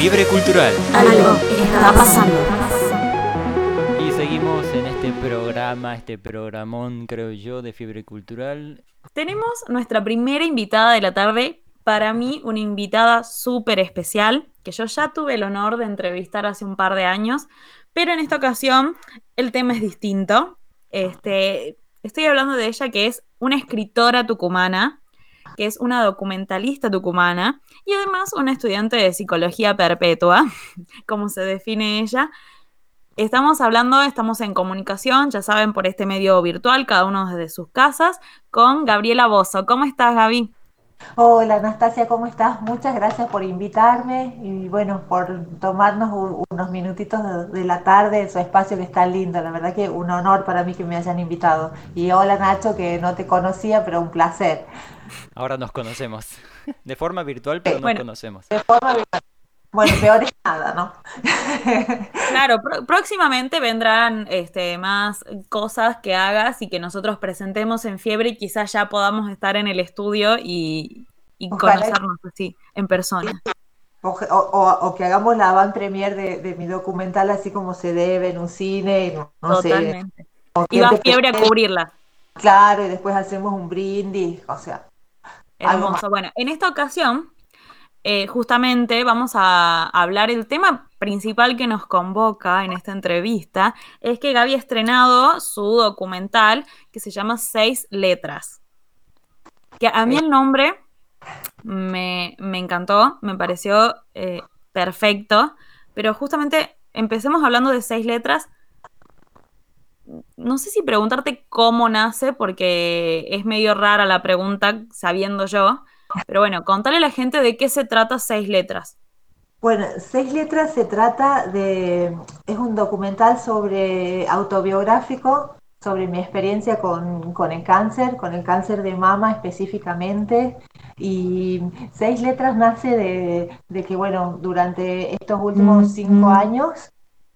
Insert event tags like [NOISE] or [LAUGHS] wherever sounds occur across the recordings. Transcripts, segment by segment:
Fiebre Cultural. Algo está pasando. Y seguimos en este programa, este programón, creo yo, de Fiebre Cultural. Tenemos nuestra primera invitada de la tarde. Para mí, una invitada súper especial, que yo ya tuve el honor de entrevistar hace un par de años, pero en esta ocasión el tema es distinto. Este, estoy hablando de ella que es una escritora tucumana, que es una documentalista tucumana y además una estudiante de psicología perpetua, [LAUGHS] como se define ella. Estamos hablando, estamos en comunicación, ya saben, por este medio virtual, cada uno desde sus casas, con Gabriela Bozo. ¿Cómo estás, Gaby? Hola Anastasia, ¿cómo estás? Muchas gracias por invitarme y bueno, por tomarnos unos minutitos de, la tarde en su espacio que está lindo. La verdad que un honor para mí que me hayan invitado. Y hola Nacho, que no te conocía, pero un placer. Ahora nos conocemos. De forma virtual, pero nos conocemos. De forma virtual. Bueno, peor es nada, ¿no? [LAUGHS] claro, próximamente vendrán este, más cosas que hagas y que nosotros presentemos en fiebre y quizás ya podamos estar en el estudio y, conocernos así, en persona. O, que hagamos la van premier de, mi documental así como se debe en un cine, no, Totalmente. y va fiebre a cubrirla. Claro, y después hacemos un brindis, o sea. Hermoso. Bueno, en esta ocasión eh, justamente vamos a hablar, el tema principal que nos convoca en esta entrevista es que Gaby ha estrenado su documental que se llama Seis Letras. Que a mí el nombre me, encantó, me pareció eh, perfecto, pero justamente empecemos hablando de seis letras. No sé si preguntarte cómo nace, porque es medio rara la pregunta sabiendo yo, pero bueno, contale a la gente de qué se trata Seis Letras. Bueno, Seis Letras se trata de, es un documental sobre autobiográfico, sobre mi experiencia con, el cáncer, con el cáncer de mama específicamente. Y Seis Letras nace de, que, bueno, durante estos últimos mm, cinco mm. años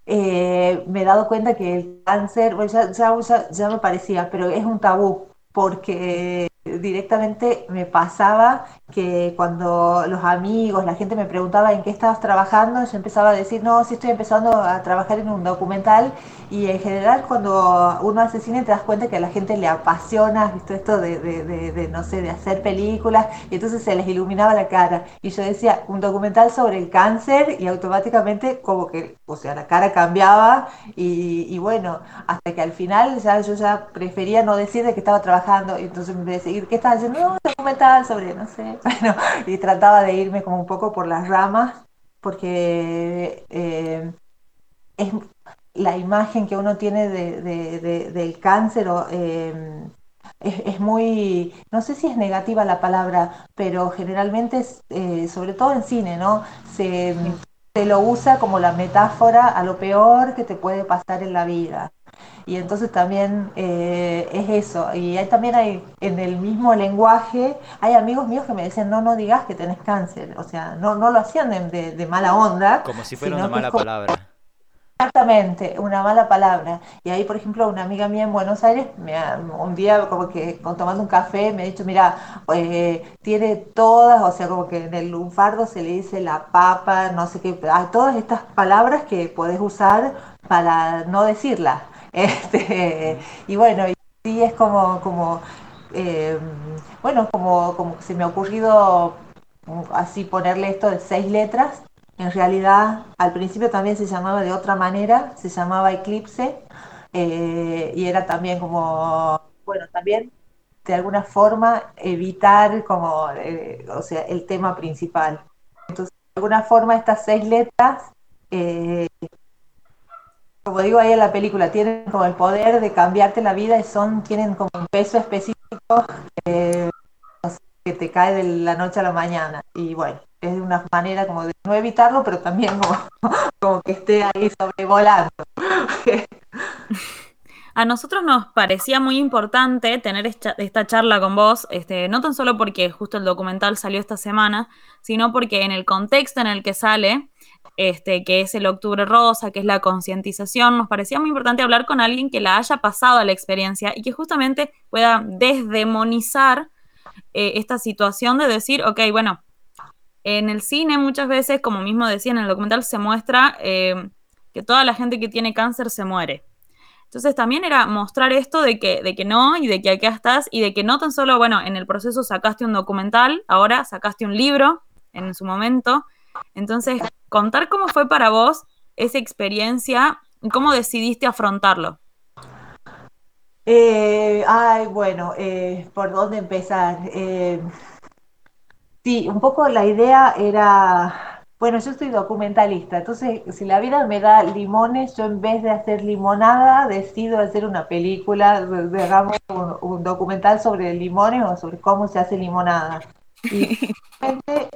eh, me he dado cuenta que el cáncer, bueno, ya, ya, ya me parecía, pero es un tabú, porque directamente me pasaba que cuando los amigos, la gente me preguntaba en qué estabas trabajando, yo empezaba a decir, no, sí estoy empezando a trabajar en un documental y en general cuando uno hace cine te das cuenta que a la gente le apasiona, visto esto de, de, no sé, de hacer películas y entonces se les iluminaba la cara. Y yo decía, un documental sobre el cáncer y automáticamente como que, o sea, la cara cambiaba y, bueno, hasta que al final ya yo ya prefería no decir de que estaba trabajando y entonces me decía, ¿qué estás haciendo? No, documental sobre, no sé, [LAUGHS] bueno, y trataba de irme como un poco por las ramas, porque eh, es la imagen que uno tiene de, del cáncer em, es, muy, no sé si es negativa la palabra, pero generalmente, eh, sobre todo en cine, ¿no? Se, se lo usa como la metáfora a lo peor que te puede pasar en la vida y entonces también eh, es eso. Y hay, también hay, en el mismo lenguaje, hay amigos míos que me decían, no, no digas que tenés cáncer. O sea, no, no lo hacían de, mala onda. Como si fuera una mala palabra. Exactamente, una mala palabra. Y ahí, por ejemplo, una amiga mía en Buenos Aires, me un día como que tomando un café, me ha dicho, mira, eh, tiene todas, o sea, como que en el lunfardo se le dice la papa, no sé qué, hay todas estas palabras que podés usar para no decirlas. [LAUGHS] Este, y bueno, y sí es como, como eh, bueno, como, como se me ha ocurrido así ponerle esto de seis letras. En realidad, al principio también se llamaba de otra manera, se llamaba Eclipse, eh, y era también como, bueno, también de alguna forma evitar como, eh, o sea, el tema principal. Entonces, de alguna forma estas seis letras como digo ahí en la película, tienen como el poder de cambiarte la vida y son, tienen como un peso específico eh, que te cae de la noche a la mañana. Y bueno, es una manera como de no evitarlo, pero también como, [LAUGHS] como que esté ahí sobrevolando. [LAUGHS] A nosotros nos parecía muy importante tener esta, charla con vos, este, no tan solo porque justo el documental salió esta semana, sino porque en el contexto en el que sale, este, que es el Octubre Rosa, que es la concientización, nos parecía muy importante hablar con alguien que la haya pasado a la experiencia y que justamente pueda desdemonizar eh, esta situación de decir, ok, bueno, en el cine muchas veces, como mismo decía en el documental, se muestra eh, que toda la gente que tiene cáncer se muere. Entonces también era mostrar esto de que, de que no y de que acá estás y de que no tan solo, bueno, en el proceso sacaste un documental, ahora sacaste un libro en su momento. Entonces, contar cómo fue para vos esa experiencia y cómo decidiste afrontarlo. Eh, ay, bueno, eh, ¿por dónde empezar? Eh, sí, un poco la idea era, bueno, yo soy documentalista, entonces si la vida me da limones, yo en vez de hacer limonada, decido hacer una película, digamos, un, documental sobre limones o sobre cómo se hace limonada. Y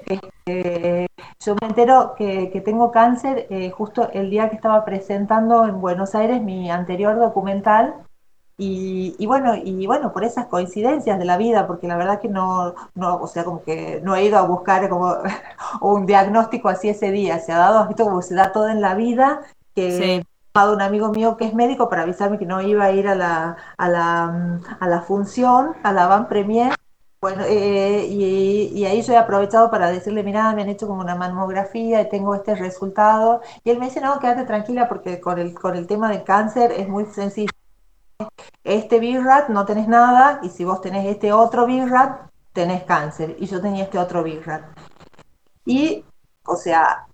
este, yo me entero que, que tengo cáncer justo el día que estaba presentando en Buenos Aires mi anterior documental y, bueno, y bueno, por esas coincidencias de la vida, porque la verdad que no, no, o sea, como que no he ido a buscar como [LAUGHS] un diagnóstico así ese día, se ha dado, [LAUGHS] visto como se da todo en la vida, que he llamado un amigo mío que es médico para avisarme que no iba a ir a la, a la, a la función, a la van premier, bueno, eh, y, y, ahí yo he aprovechado para decirle, mira, me han hecho como una mamografía y tengo este resultado. Y él me dice, no, quédate tranquila porque con el, con el tema del cáncer es muy sencillo este BIRAT no tenés nada y si vos tenés este otro BIRAT, tenés cáncer. Y yo tenía este otro BIRAT. Y, o sea,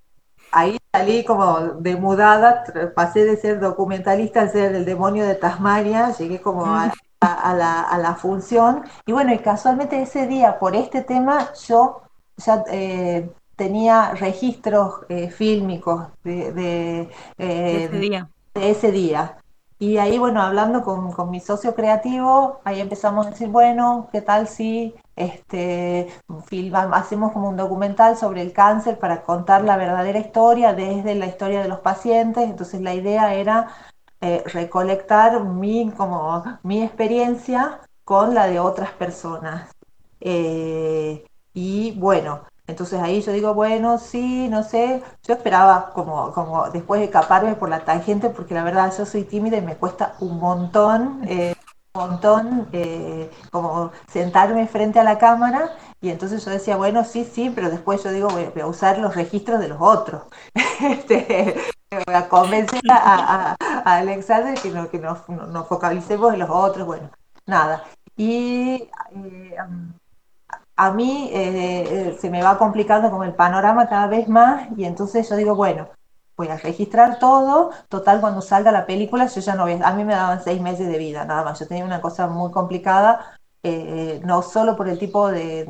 ahí salí como de mudada, pasé de ser documentalista a ser el demonio de Tasmania, llegué como a, la, función. Y bueno, y casualmente ese día, por este tema, yo ya eh, tenía registros eh, fílmicos de, eh, ese día. de ese día. Y ahí, bueno, hablando con, con, mi socio creativo, ahí empezamos a decir, bueno, ¿qué tal si este, hacemos como un documental sobre el cáncer para contar la verdadera historia desde la historia de los pacientes? Entonces la idea era eh, recolectar mi, como, mi experiencia con la de otras personas. Eh, y bueno, entonces ahí yo digo, bueno, sí, no sé, yo esperaba como, como después de escaparme por la tangente, porque la verdad yo soy tímida y me cuesta un montón, eh, un montón eh, como sentarme frente a la cámara y entonces yo decía, bueno, sí, sí, pero después yo digo, voy, a usar los registros de los otros. [LAUGHS] este, voy a convencer a, Alexander que, no, que nos, nos, focalicemos en los otros, bueno, nada. Y eh, a mí eh, eh, se me va complicando como el panorama cada vez más y entonces yo digo, bueno, voy a registrar todo, total cuando salga la película yo ya no voy, a mí me daban seis meses de vida, nada más, yo tenía una cosa muy complicada, eh, no solo por el tipo de,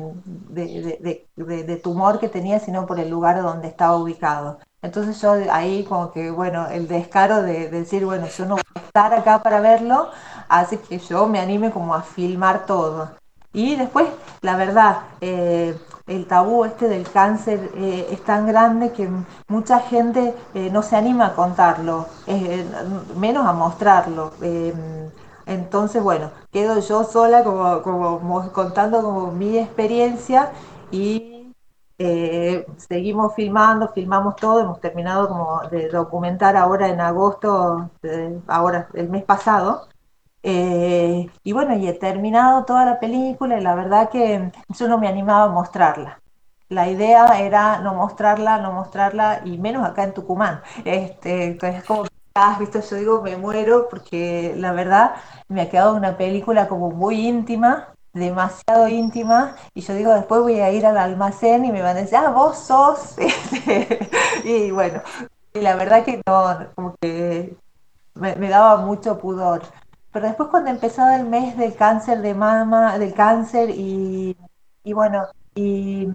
de, tumor que tenía, sino por el lugar donde estaba ubicado. Entonces yo ahí como que, bueno, el descaro de, decir, bueno, yo no voy a estar acá para verlo, hace que yo me anime como a filmar todo. Y después, la verdad, eh, el tabú este del cáncer eh, es tan grande que mucha gente eh, no se anima a contarlo, menos a mostrarlo. entonces, bueno, quedo yo sola como, contando como mi experiencia y seguimos filmando, filmamos todo, hemos terminado como de documentar ahora en agosto, ahora el mes pasado, eh, y bueno, y he terminado toda la película y la verdad que yo no me animaba a mostrarla. La idea era no mostrarla, no mostrarla, y menos acá en Tucumán. Este, entonces, como has visto, yo digo, me muero porque la verdad me ha quedado una película como muy íntima, demasiado íntima, y yo digo, después voy a ir al almacén y me van a decir, ah, vos sos. [LAUGHS] Este, y bueno, y la verdad que no, como que me daba mucho pudor. Pero después cuando empezaba el mes del cáncer de mama, del cáncer y, bueno, y,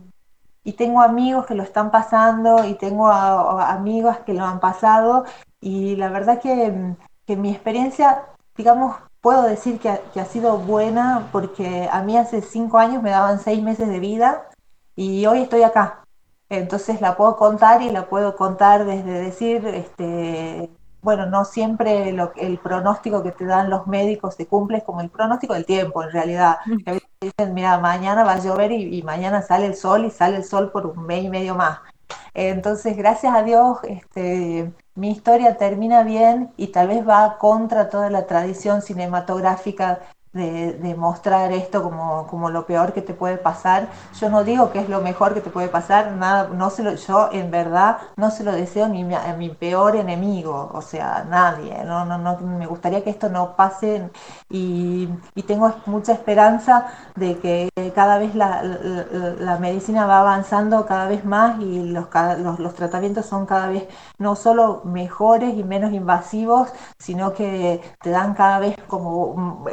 tengo amigos que lo están pasando y tengo amigas que lo han pasado y la verdad que, mi experiencia, digamos, puedo decir que ha, que ha, sido buena porque a mí hace cinco años me daban seis meses de vida y hoy estoy acá. Entonces la puedo contar y la puedo contar desde decir, este, bueno, no siempre el pronóstico que te dan los médicos se cumple, es como el pronóstico del tiempo en realidad. A veces dicen, mira, mañana va a llover y, mañana sale el sol y sale el sol por un mes y medio más. Entonces, gracias a Dios, este, mi historia termina bien y tal vez va contra toda la tradición cinematográfica de, mostrar esto como, como, lo peor que te puede pasar. Yo no digo que es lo mejor que te puede pasar, nada, no se lo, yo en verdad no se lo deseo ni a, mi peor enemigo, o sea, nadie. No, no, no, me gustaría que esto no pase y, y tengo mucha esperanza de que cada vez la, la, medicina va avanzando cada vez más y los, los, los tratamientos son cada vez no solo mejores y menos invasivos, sino que te dan cada vez como... Mm,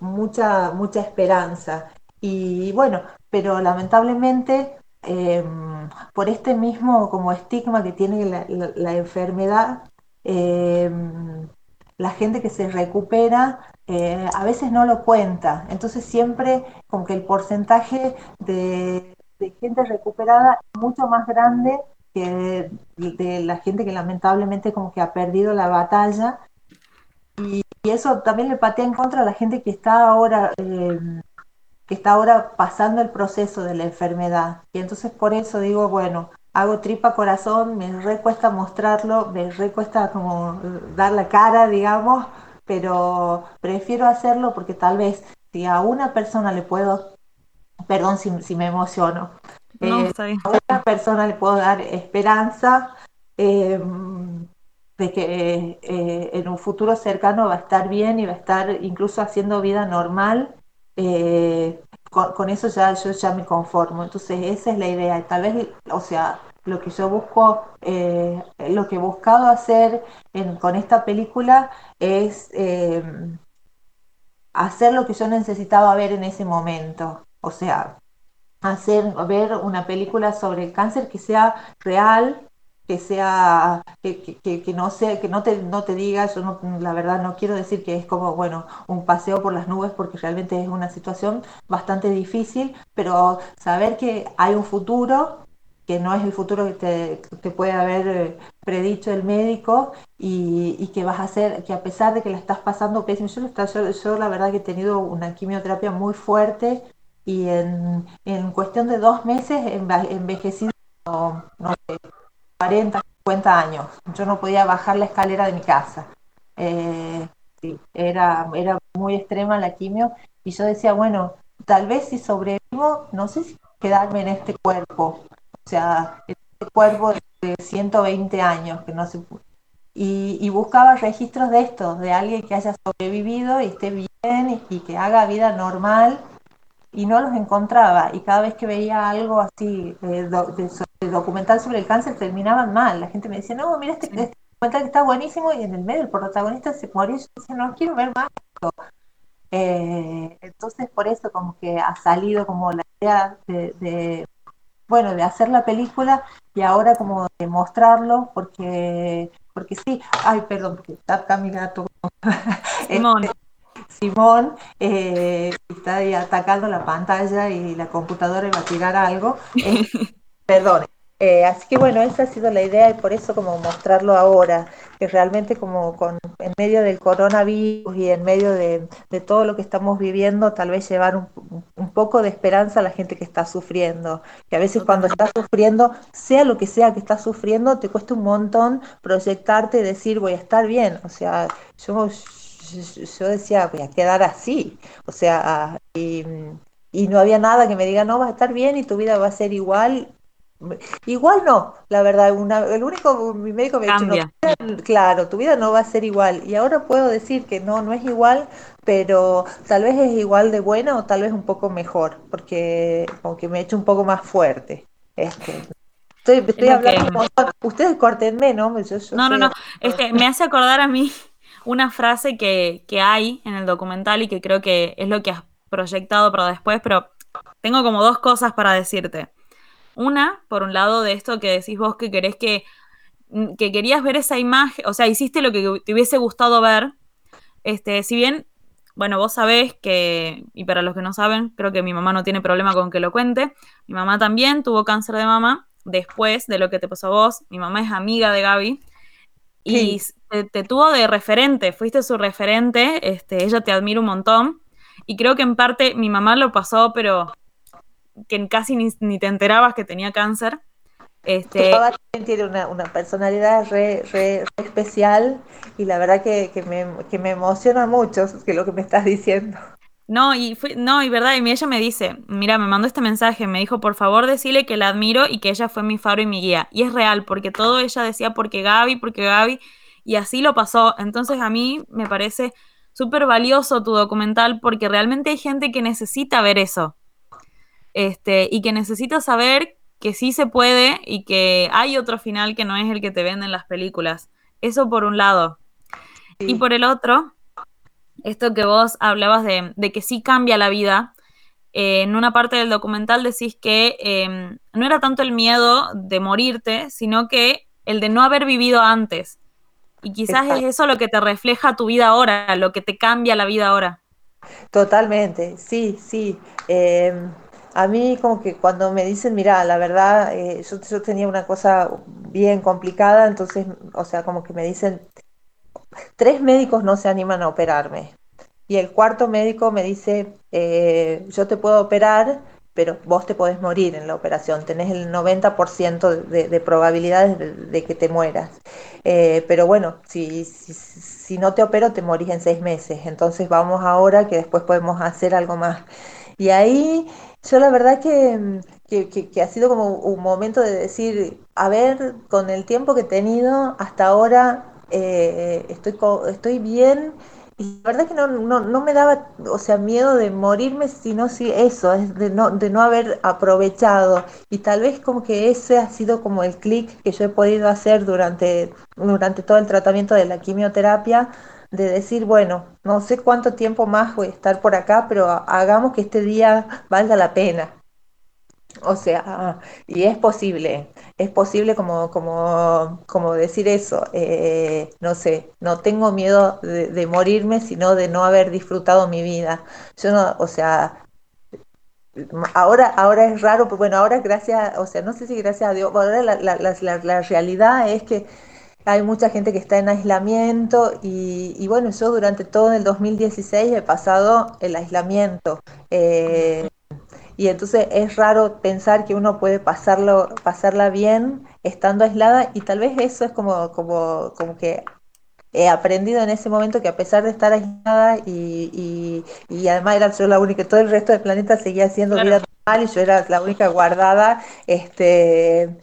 mucha, mucha esperanza. Y bueno, pero lamentablemente em, por este mismo como estigma que tiene la, enfermedad, em, la gente que se recupera eh, a veces no lo cuenta. Entonces siempre como que el porcentaje de, gente recuperada es mucho más grande que de la gente que lamentablemente como que ha perdido la batalla y, eso también le patea en contra a la gente que está ahora, eh, que está ahora pasando el proceso de la enfermedad. Y entonces por eso digo, bueno, hago tripa corazón, me recuesta mostrarlo, me recuesta como eh, dar la cara, digamos, pero prefiero hacerlo porque tal vez si a una persona le puedo, perdón si, si me emociono, eh, a una persona le puedo dar esperanza, eh, de que eh, en un futuro cercano va a estar bien y va a estar incluso haciendo vida normal, eh, con, eso ya yo ya me conformo. Entonces esa es la idea. Tal vez, o sea, lo que yo busco, eh, lo que he buscado hacer con esta película es hacer lo que yo necesitaba ver en ese momento. O sea, hacer ver una película sobre el cáncer que sea real, que sea, que, que, no sea, que no te, no te diga, yo no, la verdad no quiero decir que es como, bueno, un paseo por las nubes porque realmente es una situación bastante difícil, pero saber que hay un futuro, que no es el futuro que te, puede haber eh, predicho el médico y, que vas a hacer, que a pesar de que la estás pasando pésimo, yo, yo, yo la verdad que he tenido una quimioterapia muy fuerte y en, en cuestión de dos meses envejecido, no, no sé, 40, 50 años. Yo no podía bajar la escalera de mi casa. Eh, era, era muy extrema la quimio y yo decía, bueno, tal vez si sobrevivo, no sé si quedarme en este cuerpo. O sea, este cuerpo de 120 años que no se y, y, buscaba registros de esto, de alguien que haya sobrevivido y esté bien y que haga vida normal y no los encontraba. Y cada vez que veía algo así eh, de, documental sobre el cáncer, terminaban mal. La gente me decía, no, mira este, este, documental que está buenísimo y en el medio el protagonista se murió. Y yo decía, no quiero ver más esto. Eh, entonces, por eso como que ha salido como la idea de, bueno, de hacer la película y ahora como de mostrarlo, porque, porque sí, ay, perdón, porque está acá mi gato. [LAUGHS] Simón. Este, Simón eh, está ahí atacando la pantalla y la computadora va a tirar algo. Eh, [LAUGHS] perdón. Eh, así que bueno, esa ha sido la idea y por eso como mostrarlo ahora, que realmente como con, en medio del coronavirus y en medio de, todo lo que estamos viviendo, tal vez llevar un, un, poco de esperanza a la gente que está sufriendo, que a veces cuando estás sufriendo, sea lo que sea que estás sufriendo, te cuesta un montón proyectarte y decir voy a estar bien, o sea, yo yo decía, voy a quedar así. O sea, y, no había nada que me diga, no, vas a estar bien y tu vida va a ser igual. Igual no, la verdad, el único, mi médico me dijo, claro, tu vida no va a ser igual. Y ahora puedo decir que no, no es igual, pero tal vez es igual de buena o tal vez un poco mejor, porque como que me he hecho un poco más fuerte. Este, estoy, estoy hablando, ustedes cortenme, ¿no? no, no, no, este, me hace acordar a mí una frase que, hay en el documental y que creo que es lo que has proyectado para después, pero tengo como dos cosas para decirte. Una, por un lado, de esto que decís vos que querés que, mm, que querías ver esa imagen, o sea, hiciste lo que te hubiese gustado ver. Este, si bien, bueno, vos sabés que, y para los que no saben, creo que mi mamá no tiene problema con que lo cuente. Mi mamá también tuvo cáncer de mama después de lo que te pasó a vos. Mi mamá es amiga de Gaby y te, tuvo de referente, fuiste su referente, este, ella te admira un montón y creo que en parte mi mamá lo pasó, pero que casi ni, te enterabas que tenía cáncer. Este, papá tiene una, personalidad re, re, especial y la verdad que, me, emociona mucho que lo que me estás diciendo. No, y fue, no, y verdad, y ella me dice, mira, me mandó este mensaje, me dijo, por favor, decirle que la admiro y que ella fue mi faro y mi guía. Y es real, porque todo ella decía, porque Gaby, porque Gaby, y así lo pasó. Entonces a mí me parece súper valioso tu documental porque realmente hay gente que necesita ver eso. Este, y que necesita saber que sí se puede y que hay otro final que no es el que te venden las películas. Eso por un lado. Y por el otro, esto que vos hablabas de, que sí cambia la vida, eh, en una parte del documental decís que em, no era tanto el miedo de morirte, sino que el de no haber vivido antes. Y quizás es eso lo que te refleja tu vida ahora, lo que te cambia la vida ahora. Totalmente, sí, sí. Em, a mí como que cuando me dicen, mira, la verdad, eh, yo, yo, tenía una cosa bien complicada, entonces, o sea, como que me dicen, tres médicos no se animan a operarme. Y el cuarto médico me dice, eh, yo te puedo operar, pero vos te podés morir en la operación, tenés el 90% de, de, probabilidades de, que te mueras. Eh, pero bueno, si, si, no te opero, te morís en seis meses, entonces vamos ahora que después podemos hacer algo más. Y ahí yo la verdad que, que, ha sido como un momento de decir, a ver, con el tiempo que he tenido hasta ahora, eh, estoy, estoy bien y la verdad que no, no, no, me daba, o sea, miedo de morirme, sino sí eso, es de no, de no haber aprovechado. Y tal vez como que ese ha sido como el clic que yo he podido hacer durante, durante todo el tratamiento de la quimioterapia, de decir, bueno, no sé cuánto tiempo más voy a estar por acá, pero hagamos que este día valga la pena. O sea, y es posible, es posible como, como, como decir eso, eh, no sé, no tengo miedo de, morirme, sino de no haber disfrutado mi vida. Yo no, o sea, ahora, ahora es raro, pero bueno, ahora gracias, o sea, no sé si gracias a Dios, ahora la, la, la, realidad es que hay mucha gente que está en aislamiento y, y, bueno, yo durante todo el 2016 he pasado el aislamiento. Eh, y entonces es raro pensar que uno puede pasarlo, pasarla bien estando aislada y tal vez eso es como, como, como que he aprendido en ese momento que a pesar de estar aislada y, y, además era yo la única, todo el resto del planeta seguía haciendo vida normal y yo era la única guardada, este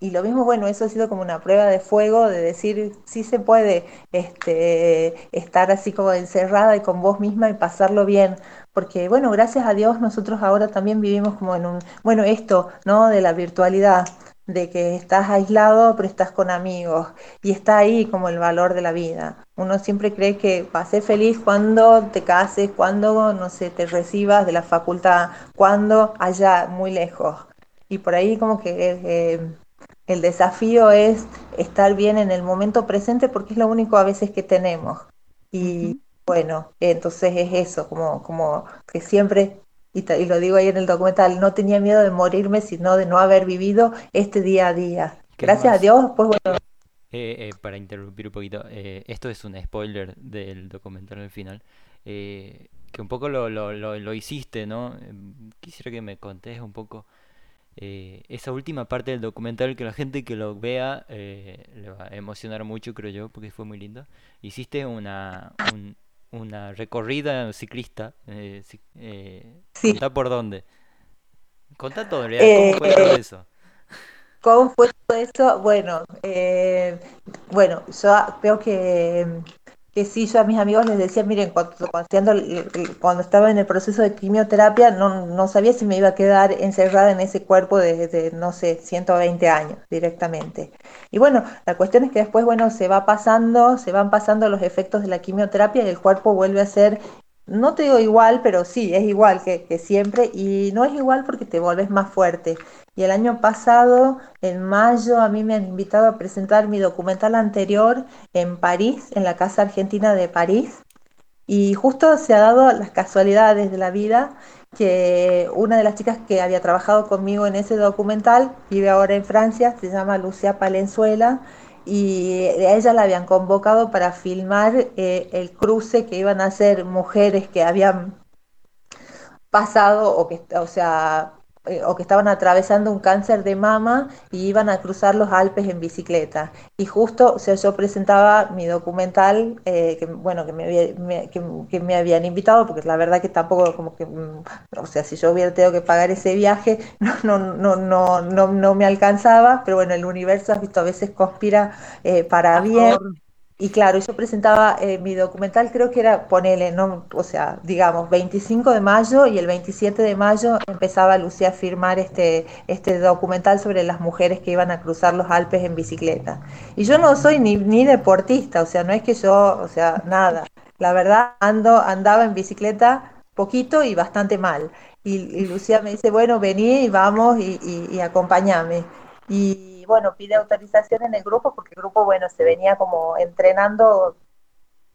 y lo mismo, bueno, eso ha sido como una prueba de fuego de decir, sí se puede este, estar así como encerrada y con vos misma y pasarlo bien. Porque, bueno, gracias a Dios nosotros ahora también vivimos como en un, bueno, esto, ¿no? De la virtualidad, de que estás aislado pero estás con amigos y está ahí como el valor de la vida. Uno siempre cree que va ser feliz cuando te cases, cuando, no sé, te recibas de la facultad, cuando allá muy lejos. Y por ahí como que... Eh, el desafío es estar bien en el momento presente porque es lo único a veces que tenemos. Y bueno, entonces es eso, como, como que siempre, y, lo digo ahí en el documental, no tenía miedo de morirme, sino de no haber vivido este día a día. Gracias a Dios, pues bueno. Eh, eh, para interrumpir un poquito, eh, esto es un spoiler del documental al final, que un poco lo, lo, lo, lo hiciste, ¿no? Quisiera que me contés un poco eh, esa última parte del documental que la gente que lo vea eh, le va a emocionar mucho, creo yo, porque fue muy lindo. Hiciste una, una recorrida ciclista. Eh, eh, Contá por dónde. Contá todo, ¿cómo fue todo eso? ¿Cómo fue todo eso? Bueno, bueno, yo creo que que sí, yo a mis amigos les decía, miren, cuando, estaba en el proceso de quimioterapia, no, no, sabía si me iba a quedar encerrada en ese cuerpo desde, no sé, 120 años directamente. Y bueno, la cuestión es que después, bueno, se va pasando, se van pasando los efectos de la quimioterapia y el cuerpo vuelve a ser no te digo igual, pero sí, es igual que, siempre y no es igual porque te vuelves más fuerte. Y el año pasado, en mayo, a mí me han invitado a presentar mi documental anterior en París, en la Casa Argentina de París. Y justo se ha dado las casualidades de la vida que una de las chicas que había trabajado conmigo en ese documental vive ahora en Francia, se llama Lucia Palenzuela y a ella la habían convocado para filmar eh, el cruce que iban a hacer mujeres que habían pasado o que, o sea, eh, o que estaban atravesando un cáncer de mama y iban a cruzar los Alpes en bicicleta. Y justo, o sea, yo presentaba mi documental, eh, que, bueno, que me, había, me, que, que me, habían invitado, porque la verdad que tampoco, como que, mm, o sea, si yo hubiera tenido que pagar ese viaje, [LAUGHS] no, no, no, no, no, no me alcanzaba, pero bueno, el universo, has visto, a veces conspira eh, para bien. Y claro, yo presentaba eh, mi documental, creo que era, ponele, no, o sea, digamos, 25 de mayo y el 27 de mayo empezaba Lucía a firmar este, este documental sobre las mujeres que iban a cruzar los Alpes en bicicleta. Y yo no soy ni, ni deportista, o sea, no es que yo, o sea, nada. La verdad, ando, andaba en bicicleta poquito y bastante mal. Y, Lucía me dice, bueno, vení y vamos y, y, y acompáñame. Y bueno, pide autorización en el grupo porque el grupo, bueno, se venía como entrenando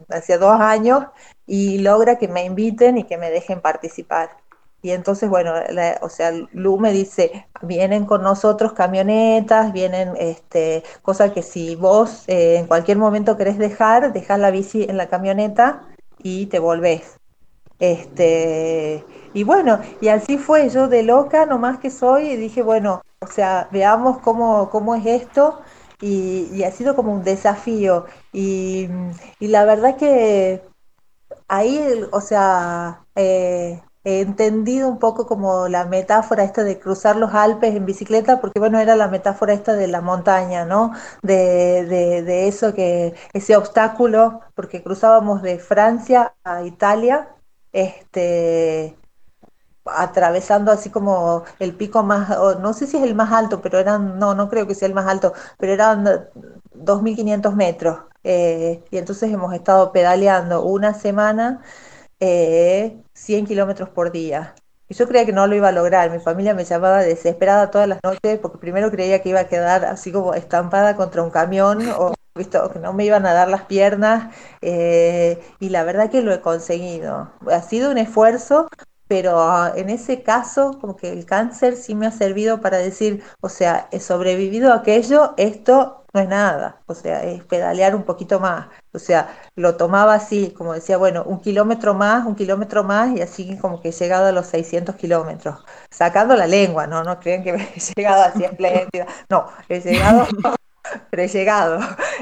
hace dos años y logra que me inviten y que me dejen participar. Y entonces, bueno, la, o sea, Lu me dice, vienen con nosotros camionetas, vienen este, cosas que si vos eh, en cualquier momento querés dejar, dejas la bici en la camioneta y te volvés. Este, y bueno, y así fue, yo de loca nomás que soy, y dije, bueno, o sea, veamos cómo, cómo es esto, y, ha sido como un desafío. Y, y, la verdad que ahí, o sea, eh, he entendido un poco como la metáfora esta de cruzar los Alpes en bicicleta, porque bueno, era la metáfora esta de la montaña, ¿no? De, de, de eso que, ese obstáculo, porque cruzábamos de Francia a Italia, este, atravesando así como el pico más, no sé si es el más alto, pero eran, no, no creo que sea el más alto, pero eran 2.500 metros. Eh, y entonces hemos estado pedaleando una semana eh, 100 kilómetros por día. Y yo creía que no lo iba a lograr. Mi familia me llamaba desesperada todas las noches porque primero creía que iba a quedar así como estampada contra un camión o visto que no me iban a dar las piernas eh, y la verdad que lo he conseguido. Ha sido un esfuerzo, pero ah, en ese caso como que el cáncer sí me ha servido para decir, o sea, he sobrevivido a aquello, esto no es nada, o sea, es pedalear un poquito más, o sea, lo tomaba así, como decía, bueno, un kilómetro más, un kilómetro más, y así como que he llegado a los 600 kilómetros, sacando la lengua, ¿no? No creen que [LAUGHS] he llegado así espléndida, no, he llegado [LAUGHS] pero he llegado.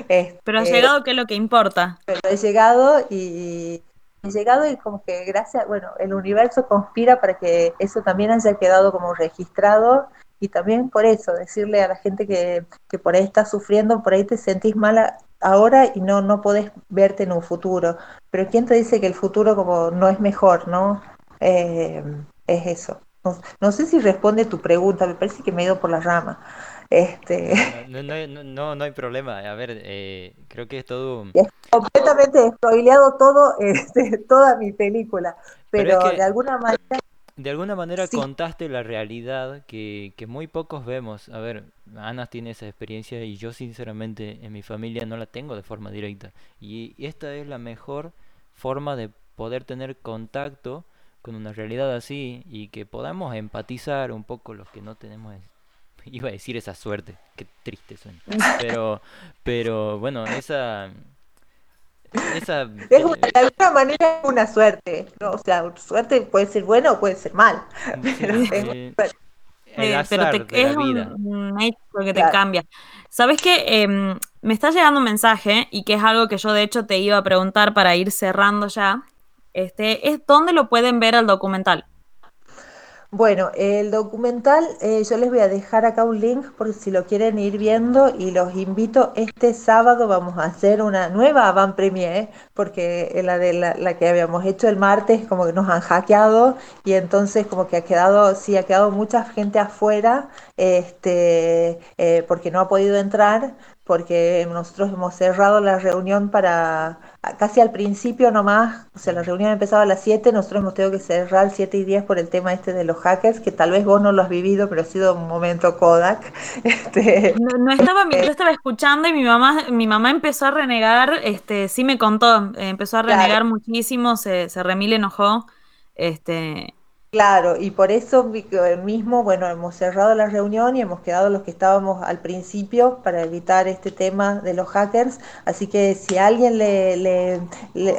Este, pero has llegado, que es lo que importa. Pero he llegado y he llegado y como que gracias, bueno, el universo conspira para que eso también haya quedado como registrado y también por eso, decirle a la gente que, que por ahí está sufriendo, por ahí te sentís mala ahora y no, no podés verte en un futuro. Pero ¿quién te dice que el futuro como no es mejor, no? Eh, es eso. No, no, sé si responde tu pregunta, me parece que me he ido por la rama. Este... No, no, no, no, no hay problema. A ver, eh, creo que es todo... Es completamente spoileado todo, este, [LAUGHS] toda mi película, pero, pero es que... de alguna manera... De alguna manera sí. contaste la realidad que, que, muy pocos vemos. A ver, Ana tiene esa experiencia y yo sinceramente en mi familia no la tengo de forma directa. Y esta es la mejor forma de poder tener contacto con una realidad así y que podamos empatizar un poco los que no tenemos [LAUGHS] iba a decir esa suerte, qué triste suena. [LAUGHS] Pero, pero bueno, esa, esa es una, de alguna manera es una suerte, ¿no? o sea, suerte puede ser buena o puede ser mal. [LAUGHS] Pero sí, eh, el azar pero te, de es la vida. un, hecho que te claro. cambia. ¿Sabes qué? Eh, me está llegando un mensaje y que es algo que yo de hecho te iba a preguntar para ir cerrando ya. Este, es dónde lo pueden ver al documental. Bueno, el documental, eh, yo les voy a dejar acá un link por si lo quieren ir viendo y los invito, este sábado vamos a hacer una nueva avant premiere, porque la de la, la, que habíamos hecho el martes como que nos han hackeado y entonces como que ha quedado, sí, ha quedado mucha gente afuera, este, eh, porque no ha podido entrar, porque nosotros hemos cerrado la reunión para casi al principio nomás, o sea, la reunión empezaba a las 7, nosotros hemos tenido que cerrar 7 y 10 por el tema este de los hackers, que tal vez vos no lo has vivido, pero ha sido un momento Kodak. [LAUGHS] Este... No, no estaba, yo estaba escuchando y mi mamá, mi mamá empezó a renegar, este, sí me contó, empezó a renegar claro. muchísimo, se, se remil enojó, este, Claro, y por eso mismo, bueno, hemos cerrado la reunión y hemos quedado los que estábamos al principio para evitar este tema de los hackers. Así que si alguien le,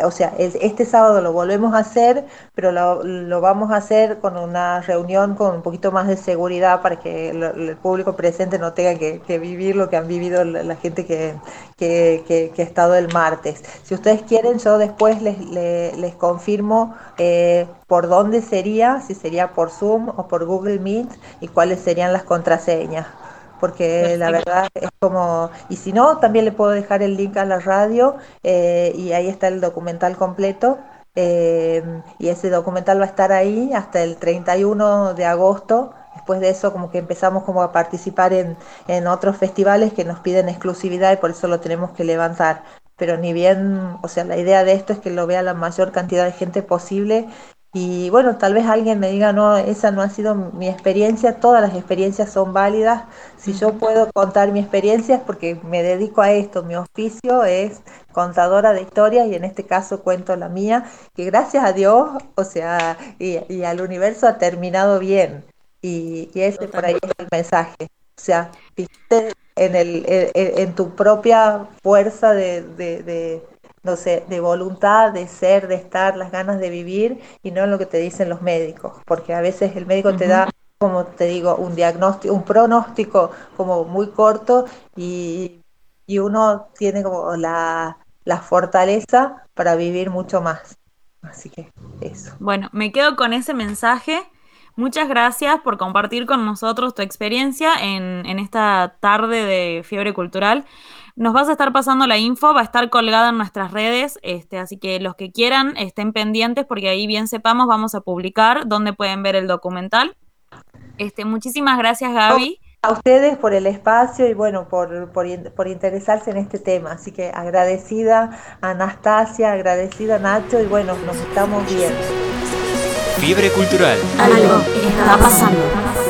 o sea, este sábado lo volvemos a hacer, pero lo, vamos a hacer con una reunión con un poquito más de seguridad para que el público presente no tenga que, vivir lo que han vivido la, gente que, que, ha estado el martes. Si ustedes quieren, yo después les, les, confirmo eh, por dónde sería, si sería por Zoom o por Google Meet y cuáles serían las contraseñas. Porque la verdad es como, y si no, también le puedo dejar el link a la radio eh, y ahí está el documental completo. Eh, y ese documental va a estar ahí hasta el 31 de agosto. Después de eso como que empezamos como a participar en, en otros festivales que nos piden exclusividad y por eso lo tenemos que levantar pero ni bien, o sea, la idea de esto es que lo vea la mayor cantidad de gente posible y bueno, tal vez alguien me diga, no, esa no ha sido mi experiencia, todas las experiencias son válidas. Si yo puedo contar mi experiencia es porque me dedico a esto, mi oficio es contadora de historias y en este caso cuento la mía, que gracias a Dios, o sea, y, al universo ha terminado bien. Y, ese por ahí es el mensaje. O sea, en, el, en, tu propia fuerza de no sé, de voluntad, de ser, de estar, las ganas de vivir y no en lo que te dicen los médicos, porque a veces el médico te da, como te digo, un diagnóstico, un pronóstico como muy corto y, uno tiene como la, la fortaleza para vivir mucho más. Así que eso. Bueno, me quedo con ese mensaje. Muchas gracias por compartir con nosotros tu experiencia en, en esta tarde de fiebre cultural. Nos vas a estar pasando la info, va a estar colgada en nuestras redes, este, así que los que quieran estén pendientes porque ahí bien sepamos vamos a publicar dónde pueden ver el documental. Este, muchísimas gracias Gaby. A ustedes por el espacio y bueno, por, por, interesarse en este tema. Así que agradecida Anastasia, agradecida Nacho y bueno, nos estamos viendo. Fiebre cultural. Algo está pasando.